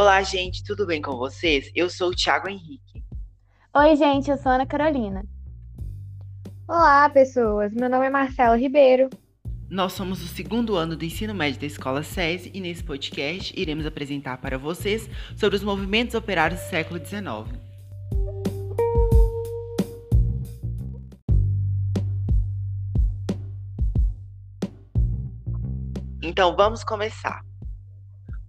Olá, gente, tudo bem com vocês? Eu sou o Thiago Henrique. Oi, gente, eu sou a Ana Carolina. Olá, pessoas. Meu nome é Marcelo Ribeiro. Nós somos o segundo ano do ensino médio da Escola SESI e nesse podcast iremos apresentar para vocês sobre os movimentos operários do século XIX. Então vamos começar.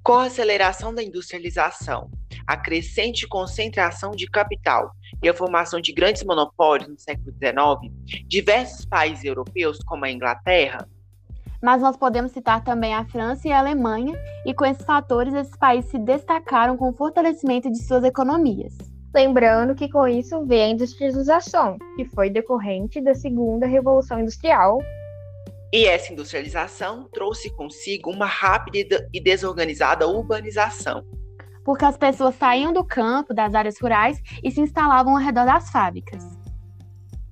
Com a aceleração da industrialização, a crescente concentração de capital e a formação de grandes monopólios no século XIX, diversos países europeus, como a Inglaterra, mas nós podemos citar também a França e a Alemanha, e com esses fatores, esses países se destacaram com o fortalecimento de suas economias. Lembrando que com isso vem a industrialização, que foi decorrente da segunda Revolução Industrial, e essa industrialização trouxe consigo uma rápida e desorganizada urbanização. Porque as pessoas saíam do campo, das áreas rurais e se instalavam ao redor das fábricas.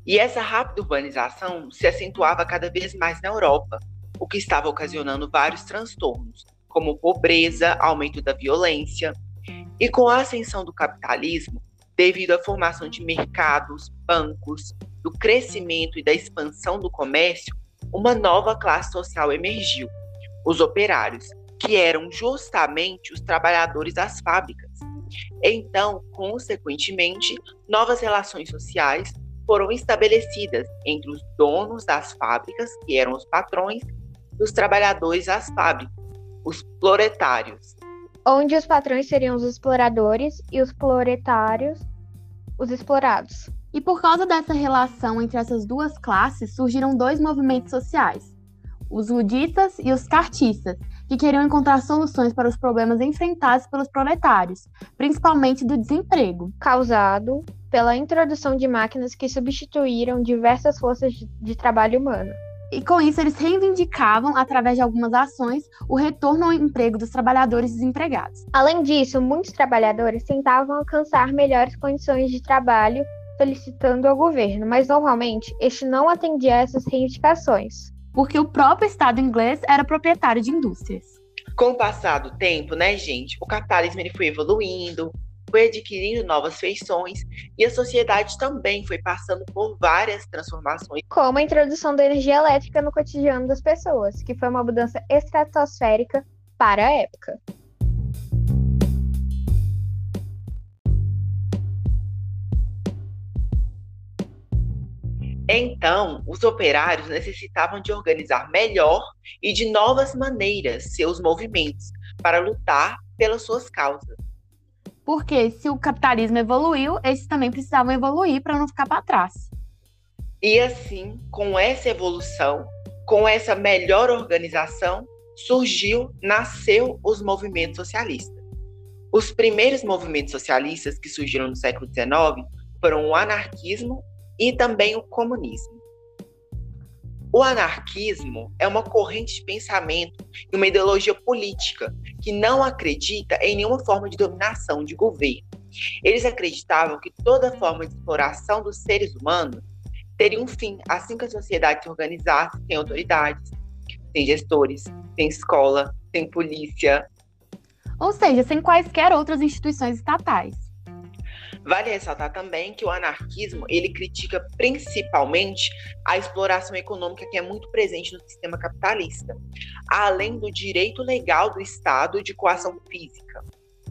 E essa rápida urbanização se acentuava cada vez mais na Europa, o que estava ocasionando vários transtornos, como pobreza, aumento da violência. E com a ascensão do capitalismo, devido à formação de mercados, bancos, do crescimento e da expansão do comércio, uma nova classe social emergiu, os operários, que eram justamente os trabalhadores das fábricas. Então, consequentemente, novas relações sociais foram estabelecidas entre os donos das fábricas, que eram os patrões, e os trabalhadores das fábricas, os proletários. Onde os patrões seriam os exploradores e os proletários os explorados. E por causa dessa relação entre essas duas classes, surgiram dois movimentos sociais: os ludistas e os cartistas, que queriam encontrar soluções para os problemas enfrentados pelos proletários, principalmente do desemprego, causado pela introdução de máquinas que substituíram diversas forças de trabalho humano. E com isso, eles reivindicavam, através de algumas ações, o retorno ao emprego dos trabalhadores desempregados. Além disso, muitos trabalhadores tentavam alcançar melhores condições de trabalho solicitando ao governo, mas normalmente este não atendia a essas reivindicações. Porque o próprio Estado inglês era proprietário de indústrias. Com o passar do tempo, né, gente, o capitalismo ele foi evoluindo, foi adquirindo novas feições e a sociedade também foi passando por várias transformações. Como a introdução da energia elétrica no cotidiano das pessoas, que foi uma mudança estratosférica para a época. Então, os operários necessitavam de organizar melhor e de novas maneiras seus movimentos para lutar pelas suas causas. Porque se o capitalismo evoluiu, eles também precisavam evoluir para não ficar para trás. E assim, com essa evolução, com essa melhor organização, surgiu, nasceu os movimentos socialistas. Os primeiros movimentos socialistas que surgiram no século XIX foram o anarquismo e também o comunismo. O anarquismo é uma corrente de pensamento e uma ideologia política que não acredita em nenhuma forma de dominação de governo. Eles acreditavam que toda forma de exploração dos seres humanos teria um fim assim que a sociedade se organizasse sem autoridades, sem gestores, sem escola, sem polícia. Ou seja, sem quaisquer outras instituições estatais. Vale ressaltar também que o anarquismo ele critica principalmente a exploração econômica que é muito presente no sistema capitalista, além do direito legal do Estado de coação física.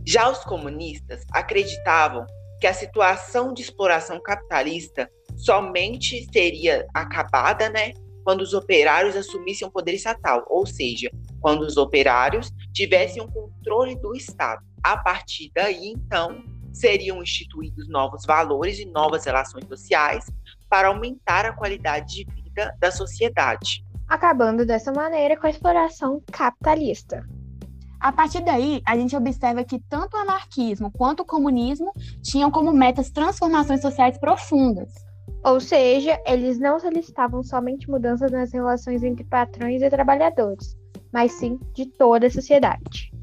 Já os comunistas acreditavam que a situação de exploração capitalista somente seria acabada, né, quando os operários assumissem o poder estatal, ou seja, quando os operários tivessem o controle do Estado. A partir daí, então, seriam instituídos novos valores e novas relações sociais para aumentar a qualidade de vida da sociedade. Acabando dessa maneira com a exploração capitalista. A partir daí, a gente observa que tanto o anarquismo quanto o comunismo tinham como metas transformações sociais profundas. Ou seja, eles não solicitavam somente mudanças nas relações entre patrões e trabalhadores, mas sim de toda a sociedade.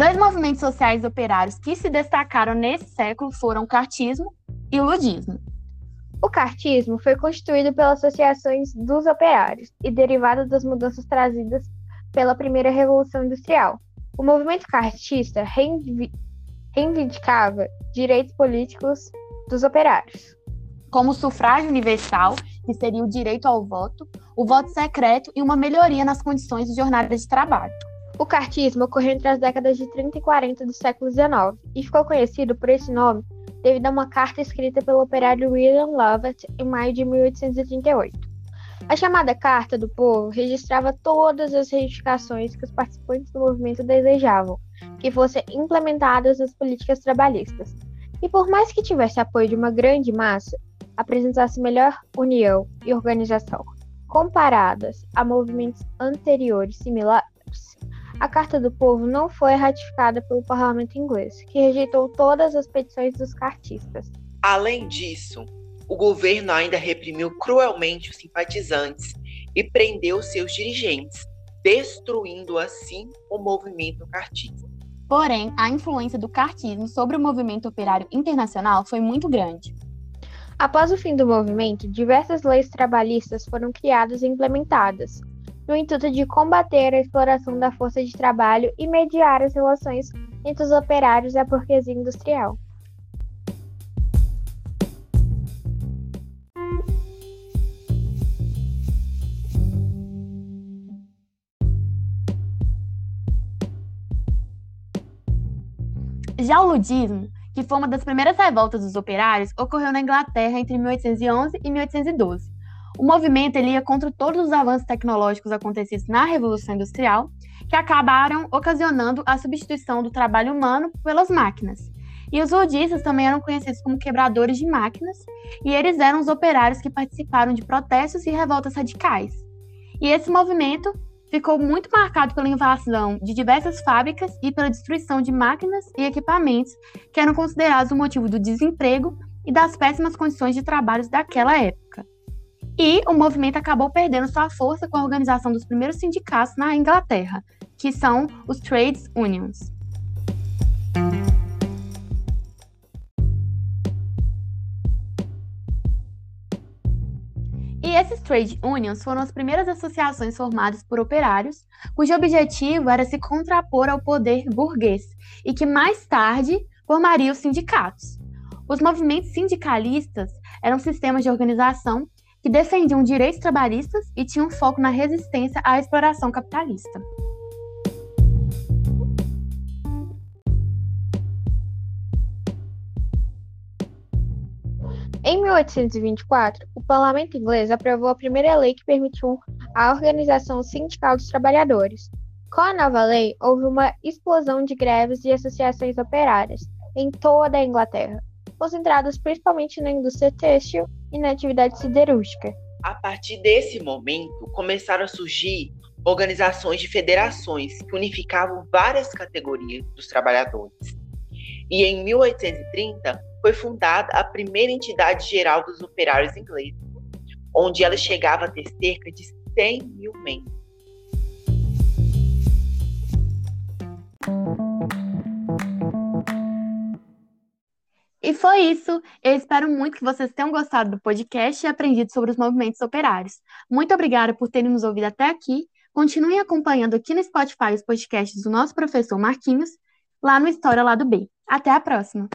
Dois movimentos sociais operários que se destacaram nesse século foram o cartismo e o ludismo. O cartismo foi constituído pelas associações dos operários e derivado das mudanças trazidas pela primeira Revolução Industrial. O movimento cartista reivindicava direitos políticos dos operários. Como o sufrágio universal, que seria o direito ao voto, o voto secreto e uma melhoria nas condições de jornada de trabalho. O cartismo ocorreu entre as décadas de 30 e 40 do século XIX e ficou conhecido por esse nome devido a uma carta escrita pelo operário William Lovett em maio de 1838. A chamada Carta do Povo registrava todas as reivindicações que os participantes do movimento desejavam que fossem implementadas as políticas trabalhistas. E por mais que tivesse apoio de uma grande massa, apresentasse melhor união e organização comparadas a movimentos anteriores similares, a Carta do Povo não foi ratificada pelo parlamento inglês, que rejeitou todas as petições dos cartistas. Além disso, o governo ainda reprimiu cruelmente os simpatizantes e prendeu seus dirigentes, destruindo assim o movimento cartista. Porém, a influência do cartismo sobre o movimento operário internacional foi muito grande. Após o fim do movimento, diversas leis trabalhistas foram criadas e implementadas, no intuito de combater a exploração da força de trabalho e mediar as relações entre os operários e a burguesia industrial. Já o ludismo, que foi uma das primeiras revoltas dos operários, ocorreu na Inglaterra entre 1811 e 1812 o movimento ele ia contra todos os avanços tecnológicos acontecidos na Revolução Industrial, que acabaram ocasionando a substituição do trabalho humano pelas máquinas. E os ludistas também eram conhecidos como quebradores de máquinas, e eles eram os operários que participaram de protestos e revoltas radicais. E esse movimento ficou muito marcado pela invasão de diversas fábricas e pela destruição de máquinas e equipamentos que eram considerados o motivo do desemprego e das péssimas condições de trabalho daquela época. E o movimento acabou perdendo sua força com a organização dos primeiros sindicatos na Inglaterra, que são os Trades Unions. E esses trade unions foram as primeiras associações formadas por operários, cujo objetivo era se contrapor ao poder burguês e que mais tarde formaria os sindicatos. Os movimentos sindicalistas eram sistemas de organização que defendiam direitos trabalhistas e tinham foco na resistência à exploração capitalista. Em 1824, o parlamento inglês aprovou a primeira lei que permitiu a organização sindical dos trabalhadores. Com a nova lei, houve uma explosão de greves e associações operárias em toda a Inglaterra, concentradas principalmente na indústria têxtil e na atividade siderúrgica. A partir desse momento, começaram a surgir organizações de federações que unificavam várias categorias dos trabalhadores. E em 1830 foi fundada a primeira entidade geral dos operários ingleses, onde ela chegava a ter cerca de 100 mil membros. E foi isso. Eu espero muito que vocês tenham gostado do podcast e aprendido sobre os movimentos operários. Muito obrigada por terem nos ouvido até aqui. Continuem acompanhando aqui no Spotify os podcasts do nosso professor Marquinhos, lá no História Lado B. Até a próxima!